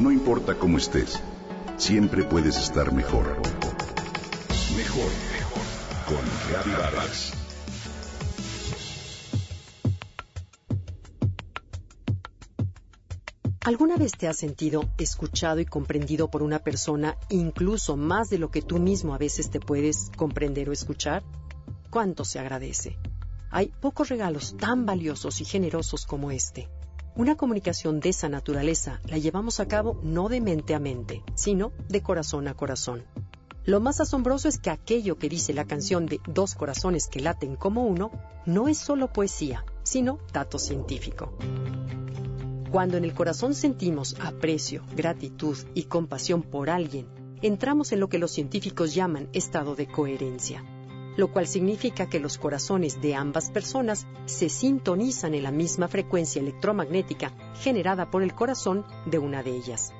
No importa cómo estés, siempre puedes estar mejor. Mejor, mejor. Con Reavivadas. ¿Alguna vez te has sentido escuchado y comprendido por una persona incluso más de lo que tú mismo a veces te puedes comprender o escuchar? ¿Cuánto se agradece? Hay pocos regalos tan valiosos y generosos como este. Una comunicación de esa naturaleza la llevamos a cabo no de mente a mente, sino de corazón a corazón. Lo más asombroso es que aquello que dice la canción de Dos corazones que laten como uno no es solo poesía, sino dato científico. Cuando en el corazón sentimos aprecio, gratitud y compasión por alguien, entramos en lo que los científicos llaman estado de coherencia lo cual significa que los corazones de ambas personas se sintonizan en la misma frecuencia electromagnética generada por el corazón de una de ellas.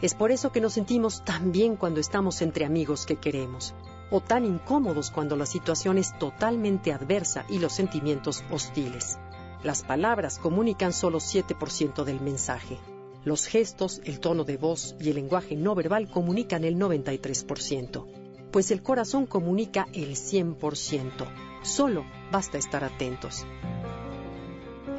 Es por eso que nos sentimos tan bien cuando estamos entre amigos que queremos, o tan incómodos cuando la situación es totalmente adversa y los sentimientos hostiles. Las palabras comunican solo 7% del mensaje. Los gestos, el tono de voz y el lenguaje no verbal comunican el 93% pues el corazón comunica el 100%. Solo basta estar atentos.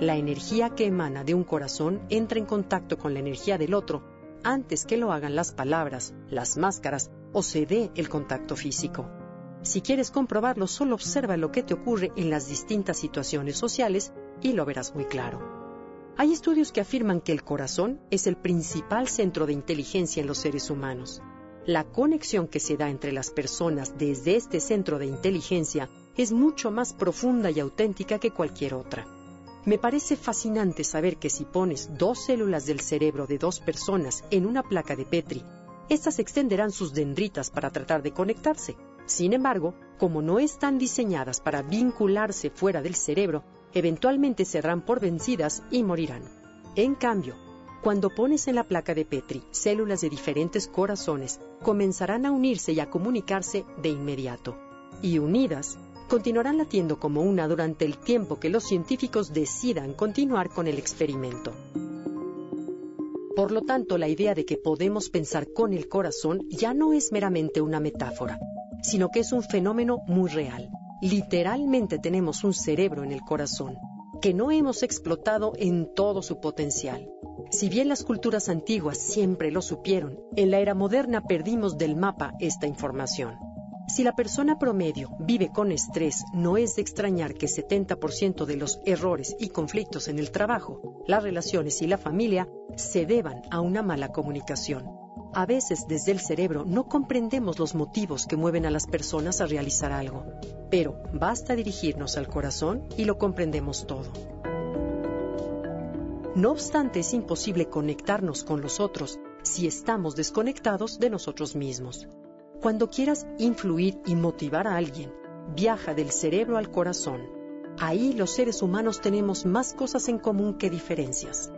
La energía que emana de un corazón entra en contacto con la energía del otro antes que lo hagan las palabras, las máscaras o se dé el contacto físico. Si quieres comprobarlo, solo observa lo que te ocurre en las distintas situaciones sociales y lo verás muy claro. Hay estudios que afirman que el corazón es el principal centro de inteligencia en los seres humanos. La conexión que se da entre las personas desde este centro de inteligencia es mucho más profunda y auténtica que cualquier otra. Me parece fascinante saber que si pones dos células del cerebro de dos personas en una placa de Petri, éstas extenderán sus dendritas para tratar de conectarse. Sin embargo, como no están diseñadas para vincularse fuera del cerebro, eventualmente serán por vencidas y morirán. En cambio, cuando pones en la placa de Petri células de diferentes corazones, comenzarán a unirse y a comunicarse de inmediato. Y unidas, continuarán latiendo como una durante el tiempo que los científicos decidan continuar con el experimento. Por lo tanto, la idea de que podemos pensar con el corazón ya no es meramente una metáfora, sino que es un fenómeno muy real. Literalmente tenemos un cerebro en el corazón, que no hemos explotado en todo su potencial. Si bien las culturas antiguas siempre lo supieron, en la era moderna perdimos del mapa esta información. Si la persona promedio vive con estrés, no es de extrañar que 70% de los errores y conflictos en el trabajo, las relaciones y la familia se deban a una mala comunicación. A veces desde el cerebro no comprendemos los motivos que mueven a las personas a realizar algo, pero basta dirigirnos al corazón y lo comprendemos todo. No obstante, es imposible conectarnos con los otros si estamos desconectados de nosotros mismos. Cuando quieras influir y motivar a alguien, viaja del cerebro al corazón. Ahí los seres humanos tenemos más cosas en común que diferencias.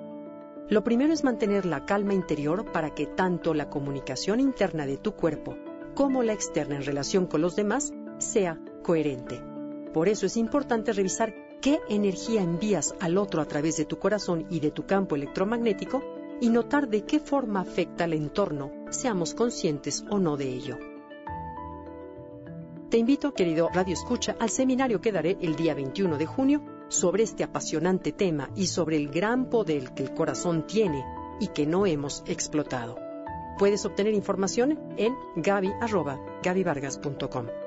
Lo primero es mantener la calma interior para que tanto la comunicación interna de tu cuerpo como la externa en relación con los demás sea coherente. Por eso es importante revisar qué energía envías al otro a través de tu corazón y de tu campo electromagnético y notar de qué forma afecta al entorno, seamos conscientes o no de ello. Te invito, querido Radio Escucha, al seminario que daré el día 21 de junio sobre este apasionante tema y sobre el gran poder que el corazón tiene y que no hemos explotado. Puedes obtener información en gaby.gabyvargas.com.